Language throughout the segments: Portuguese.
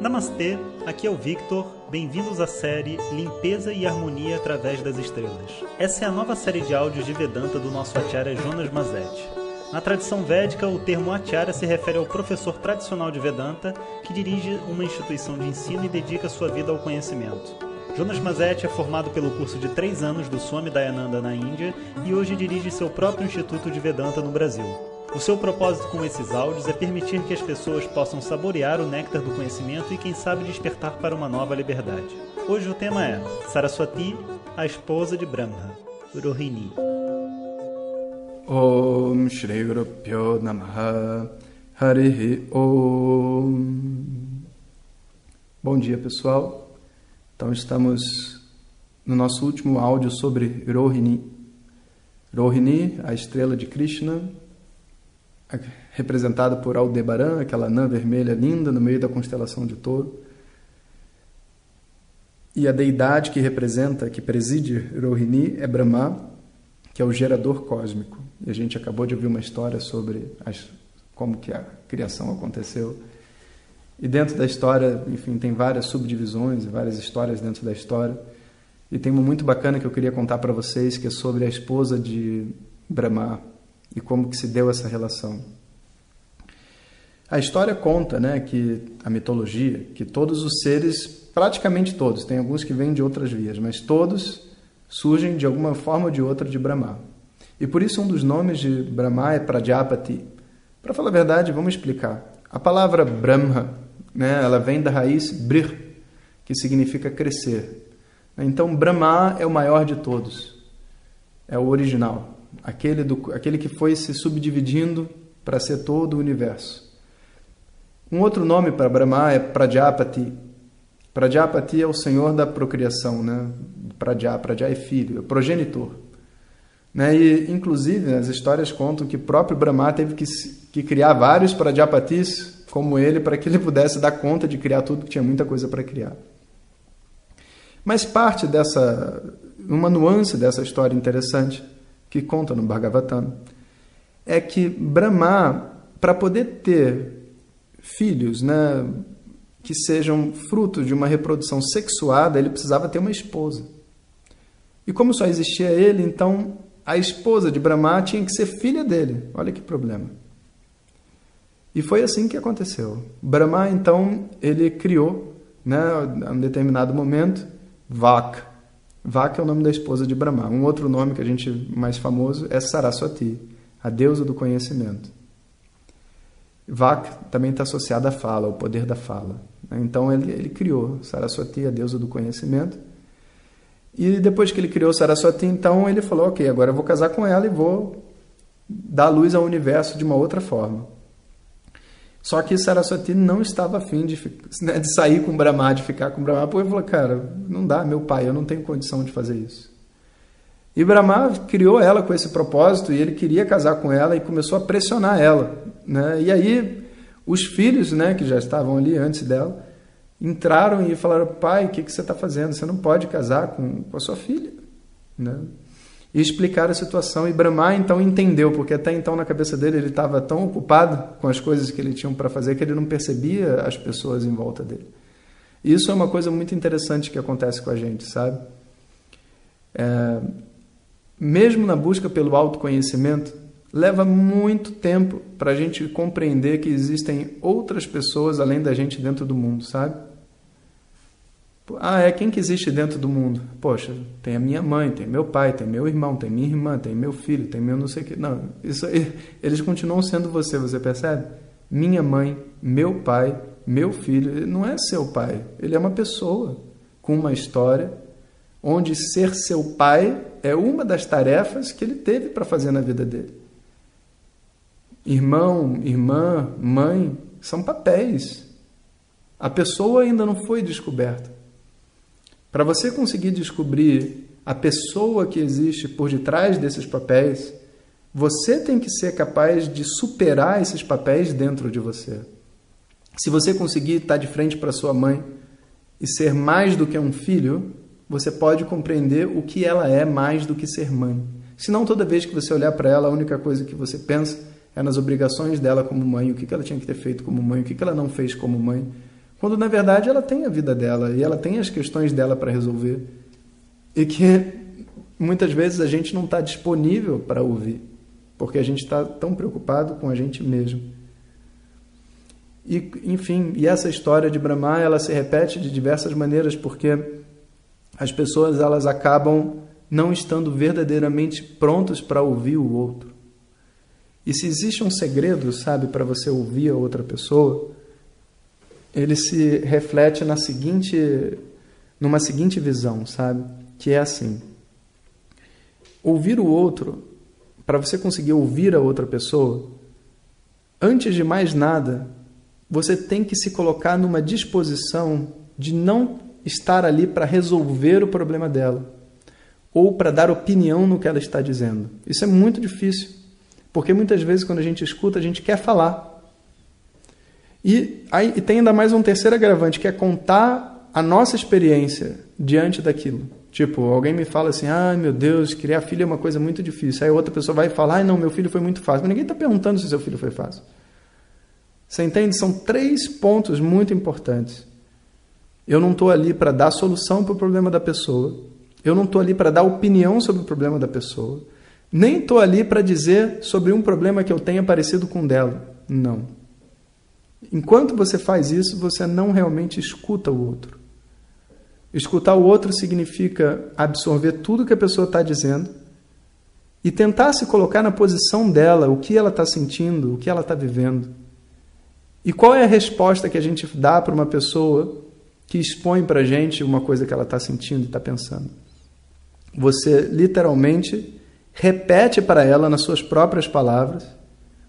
Namastê, aqui é o Victor. Bem-vindos à série Limpeza e Harmonia através das Estrelas. Essa é a nova série de áudios de Vedanta do nosso acharya Jonas Mazetti. Na tradição védica, o termo acharya se refere ao professor tradicional de Vedanta que dirige uma instituição de ensino e dedica sua vida ao conhecimento. Jonas Mazetti é formado pelo curso de três anos do Swami Dayananda na Índia e hoje dirige seu próprio Instituto de Vedanta no Brasil. O seu propósito com esses áudios é permitir que as pessoas possam saborear o néctar do conhecimento e, quem sabe, despertar para uma nova liberdade. Hoje o tema é Saraswati, a esposa de Brahma, Rohini. Om Shri Guru Namaha Harihi Om Bom dia pessoal, então estamos no nosso último áudio sobre Rohini. Rohini, a estrela de Krishna, representada por Aldebaran, aquela anã vermelha linda no meio da constelação de Touro. E a deidade que representa, que preside Rohini é Brahma, que é o gerador cósmico. E a gente acabou de ouvir uma história sobre as, como que a criação aconteceu. E dentro da história, enfim, tem várias subdivisões várias histórias dentro da história. E tem uma muito bacana que eu queria contar para vocês, que é sobre a esposa de Brahma, e como que se deu essa relação. A história conta, né, que a mitologia, que todos os seres, praticamente todos, tem alguns que vêm de outras vias, mas todos surgem de alguma forma ou de outra de Brahma. E por isso um dos nomes de Brahma é Prajapati. Para falar a verdade, vamos explicar. A palavra Brahma, né, ela vem da raiz Brir, que significa crescer. Então Brahma é o maior de todos. É o original aquele, do, aquele que foi se subdividindo para ser todo o universo. Um outro nome para Brahma é Prajapati. Prajapati é o senhor da procriação, né? Praja, Praja é filho, é progenitor. Né? E, inclusive, as histórias contam que próprio Brahma teve que, que criar vários Prajapatis como ele para que ele pudesse dar conta de criar tudo, que tinha muita coisa para criar. Mas parte dessa, uma nuance dessa história interessante que conta no Bhagavatam, é que Brahma, para poder ter filhos, né, que sejam fruto de uma reprodução sexuada, ele precisava ter uma esposa. E como só existia ele, então a esposa de Brahma tinha que ser filha dele. Olha que problema. E foi assim que aconteceu. Brahma, então, ele criou, né, a um determinado momento, Vaka, Vaka é o nome da esposa de Brahma. Um outro nome que a gente mais famoso é Saraswati, a deusa do conhecimento. Vaka também está associada à fala, ao poder da fala. Então ele, ele criou Saraswati, a deusa do conhecimento. E depois que ele criou Saraswati, então ele falou: Ok, agora eu vou casar com ela e vou dar luz ao universo de uma outra forma. Só que Saraswati não estava afim de, né, de sair com Brahma, de ficar com Brahma, porque ele falou, cara, não dá, meu pai, eu não tenho condição de fazer isso. E Brahma criou ela com esse propósito e ele queria casar com ela e começou a pressionar ela. Né? E aí os filhos, né, que já estavam ali antes dela, entraram e falaram, pai, o que, que você está fazendo? Você não pode casar com, com a sua filha. Né? E explicar a situação. E Brahma então entendeu, porque até então na cabeça dele ele estava tão ocupado com as coisas que ele tinha para fazer que ele não percebia as pessoas em volta dele. Isso é uma coisa muito interessante que acontece com a gente, sabe? É, mesmo na busca pelo autoconhecimento, leva muito tempo para a gente compreender que existem outras pessoas além da gente dentro do mundo, sabe? Ah, é quem que existe dentro do mundo? Poxa, tem a minha mãe, tem meu pai, tem meu irmão, tem minha irmã, tem meu filho, tem meu não sei o que. Não, isso, eles continuam sendo você, você percebe? Minha mãe, meu pai, meu filho, ele não é seu pai, ele é uma pessoa com uma história onde ser seu pai é uma das tarefas que ele teve para fazer na vida dele. Irmão, irmã, mãe, são papéis. A pessoa ainda não foi descoberta. Para você conseguir descobrir a pessoa que existe por detrás desses papéis, você tem que ser capaz de superar esses papéis dentro de você. Se você conseguir estar de frente para sua mãe e ser mais do que um filho, você pode compreender o que ela é mais do que ser mãe. Senão, toda vez que você olhar para ela, a única coisa que você pensa é nas obrigações dela como mãe, o que ela tinha que ter feito como mãe, o que ela não fez como mãe, quando na verdade ela tem a vida dela e ela tem as questões dela para resolver e que muitas vezes a gente não está disponível para ouvir porque a gente está tão preocupado com a gente mesmo. E, enfim, e essa história de Brahma ela se repete de diversas maneiras porque as pessoas elas acabam não estando verdadeiramente prontos para ouvir o outro. E se existe um segredo, sabe, para você ouvir a outra pessoa, ele se reflete na seguinte numa seguinte visão, sabe? Que é assim: ouvir o outro, para você conseguir ouvir a outra pessoa, antes de mais nada, você tem que se colocar numa disposição de não estar ali para resolver o problema dela ou para dar opinião no que ela está dizendo. Isso é muito difícil, porque muitas vezes quando a gente escuta, a gente quer falar. E, aí, e tem ainda mais um terceiro agravante, que é contar a nossa experiência diante daquilo. Tipo, alguém me fala assim, ai ah, meu Deus, criar filho é uma coisa muito difícil. Aí outra pessoa vai falar, ai não, meu filho foi muito fácil. Mas ninguém está perguntando se seu filho foi fácil. Você entende? São três pontos muito importantes. Eu não estou ali para dar solução para o problema da pessoa. Eu não estou ali para dar opinião sobre o problema da pessoa. Nem estou ali para dizer sobre um problema que eu tenha parecido com o dela. Não. Enquanto você faz isso, você não realmente escuta o outro. Escutar o outro significa absorver tudo que a pessoa está dizendo e tentar se colocar na posição dela, o que ela está sentindo, o que ela está vivendo. E qual é a resposta que a gente dá para uma pessoa que expõe para a gente uma coisa que ela está sentindo e está pensando? Você literalmente repete para ela, nas suas próprias palavras,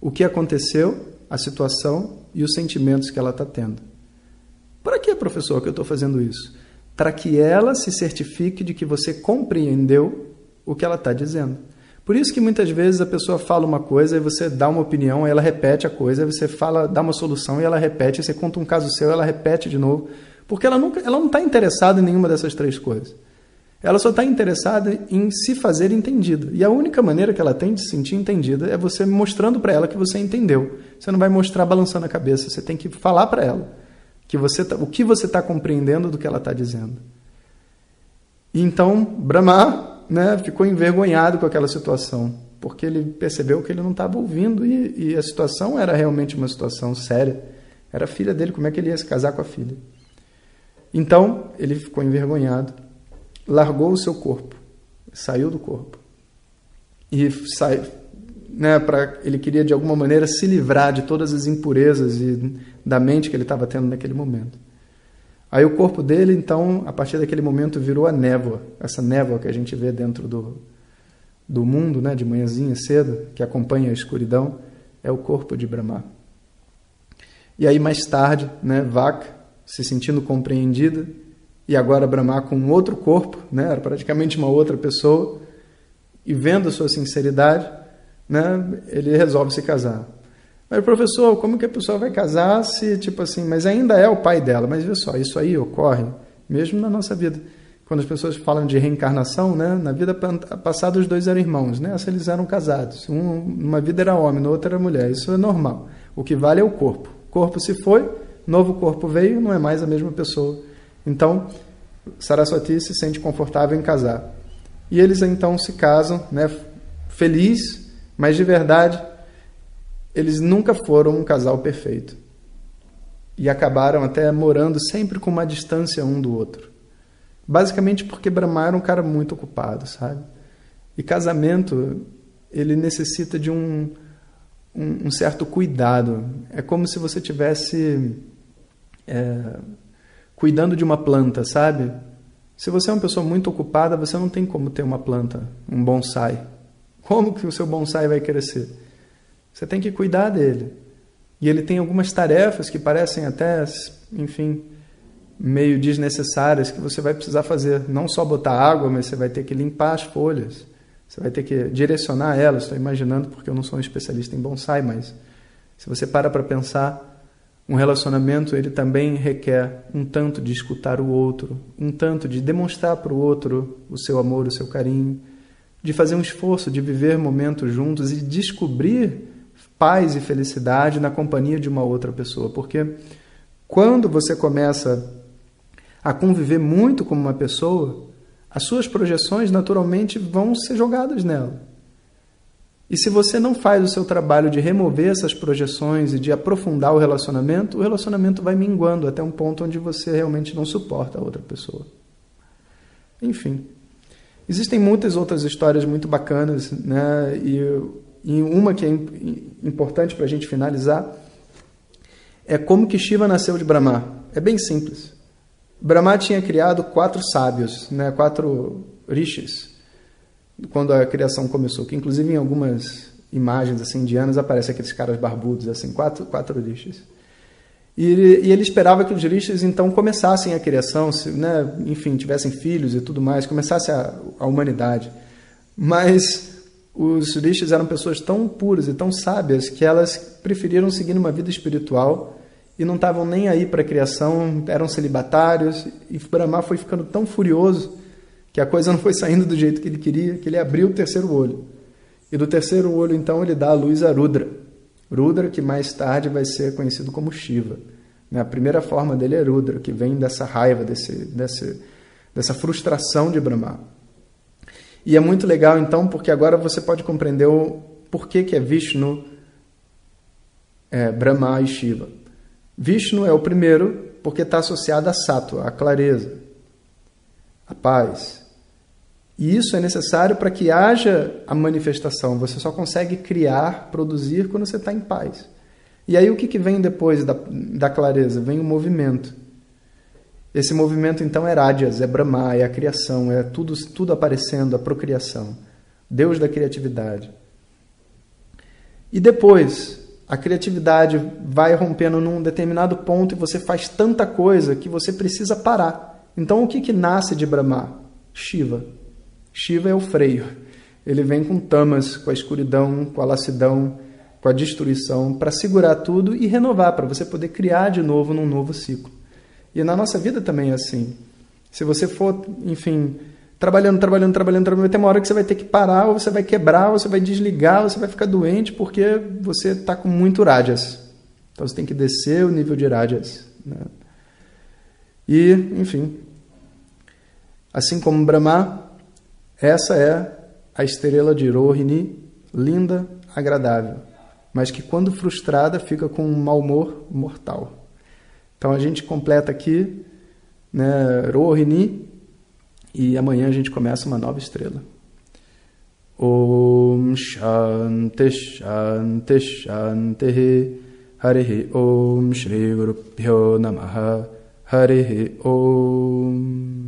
o que aconteceu, a situação e os sentimentos que ela está tendo. Para que, professor, que eu estou fazendo isso? Para que ela se certifique de que você compreendeu o que ela está dizendo. Por isso que muitas vezes a pessoa fala uma coisa e você dá uma opinião, ela repete a coisa, você fala, dá uma solução e ela repete, você conta um caso seu, ela repete de novo, porque ela, nunca, ela não está interessada em nenhuma dessas três coisas. Ela só está interessada em se fazer entendida. E a única maneira que ela tem de se sentir entendida é você mostrando para ela que você entendeu. Você não vai mostrar balançando a cabeça, você tem que falar para ela que você tá, o que você está compreendendo do que ela está dizendo. E então, Brahma né, ficou envergonhado com aquela situação, porque ele percebeu que ele não estava ouvindo e, e, a situação era realmente uma situação séria. Era a filha dele, como é que ele ia se casar com a filha? Então ele ficou envergonhado, largou o seu corpo, saiu do corpo e sai, né, para ele queria de alguma maneira se livrar de todas as impurezas e da mente que ele estava tendo naquele momento. Aí o corpo dele, então, a partir daquele momento, virou a névoa, essa névoa que a gente vê dentro do, do mundo, né, de manhãzinha cedo, que acompanha a escuridão, é o corpo de Brahma. E aí, mais tarde, né, Vaka, se sentindo compreendida, e agora Brahma com um outro corpo, né, era praticamente uma outra pessoa, e vendo a sua sinceridade, né, ele resolve se casar. Mas, professor, como que a pessoa vai casar se, tipo assim, mas ainda é o pai dela? Mas veja só, isso aí ocorre mesmo na nossa vida. Quando as pessoas falam de reencarnação, né, na vida passada os dois eram irmãos, né, eles eram casados. Um, numa vida era homem, na outra era mulher. Isso é normal. O que vale é o corpo. O corpo se foi, novo corpo veio, não é mais a mesma pessoa. Então, Saraswati se sente confortável em casar. E eles então se casam, né, feliz, mas de verdade eles nunca foram um casal perfeito. E acabaram até morando sempre com uma distância um do outro. Basicamente porque Brahma era um cara muito ocupado, sabe? E casamento, ele necessita de um, um, um certo cuidado. É como se você tivesse é, cuidando de uma planta, sabe? Se você é uma pessoa muito ocupada, você não tem como ter uma planta, um bonsai. Como que o seu bonsai vai crescer? Você tem que cuidar dele. E ele tem algumas tarefas que parecem até, enfim, meio desnecessárias que você vai precisar fazer. Não só botar água, mas você vai ter que limpar as folhas. Você vai ter que direcionar elas. Estou imaginando porque eu não sou um especialista em bonsai, mas se você para para pensar, um relacionamento ele também requer um tanto de escutar o outro, um tanto de demonstrar para o outro o seu amor, o seu carinho, de fazer um esforço de viver momentos juntos e descobrir paz e felicidade na companhia de uma outra pessoa, porque Quando você começa a conviver muito com uma pessoa, as suas projeções naturalmente vão ser jogadas nela. E se você não faz o seu trabalho de remover essas projeções e de aprofundar o relacionamento, o relacionamento vai minguando até um ponto onde você realmente não suporta a outra pessoa. Enfim, existem muitas outras histórias muito bacanas, né? E, e uma que é importante para a gente finalizar é como que Shiva nasceu de Brahma. É bem simples. Brahma tinha criado quatro sábios, né? Quatro rishis quando a criação começou, que inclusive em algumas imagens assim indianas aparece aqueles caras barbudos assim, quatro quatro rishis. E ele, e ele esperava que os rishis então começassem a criação, se, né, enfim, tivessem filhos e tudo mais, começasse a, a humanidade. Mas os rishis eram pessoas tão puras e tão sábias que elas preferiram seguir uma vida espiritual e não estavam nem aí para a criação, eram celibatários. E Brahma foi ficando tão furioso que a coisa não foi saindo do jeito que ele queria, que ele abriu o terceiro olho. E do terceiro olho, então, ele dá a luz a Rudra. Rudra, que mais tarde vai ser conhecido como Shiva. Né? A primeira forma dele é Rudra, que vem dessa raiva, desse, desse, dessa frustração de Brahma. E é muito legal, então, porque agora você pode compreender o porquê que é Vishnu, é, Brahma e Shiva. Vishnu é o primeiro porque está associado a Sattva, a clareza, a paz. E isso é necessário para que haja a manifestação. Você só consegue criar, produzir quando você está em paz. E aí o que, que vem depois da, da clareza? Vem o movimento. Esse movimento então é Rádias, é Brahma, é a criação, é tudo, tudo aparecendo, a procriação. Deus da criatividade. E depois, a criatividade vai rompendo num determinado ponto e você faz tanta coisa que você precisa parar. Então, o que, que nasce de Brahma? Shiva. Shiva é o freio. Ele vem com tamas, com a escuridão, com a lassidão, com a destruição, para segurar tudo e renovar, para você poder criar de novo num novo ciclo. E na nossa vida também é assim. Se você for, enfim, trabalhando, trabalhando, trabalhando, trabalhando, ter uma hora que você vai ter que parar, ou você vai quebrar, ou você vai desligar, ou você vai ficar doente porque você está com muito rádias. Então você tem que descer o nível de rádias. Né? E, enfim, Assim como Brahma, essa é a estrela de Rohini, linda, agradável, mas que quando frustrada fica com um mau humor mortal. Então a gente completa aqui né, Rohini e amanhã a gente começa uma nova estrela. Om Shanti Shanti Shanti Hare Om Shri Guru Pyo Namaha Hare Om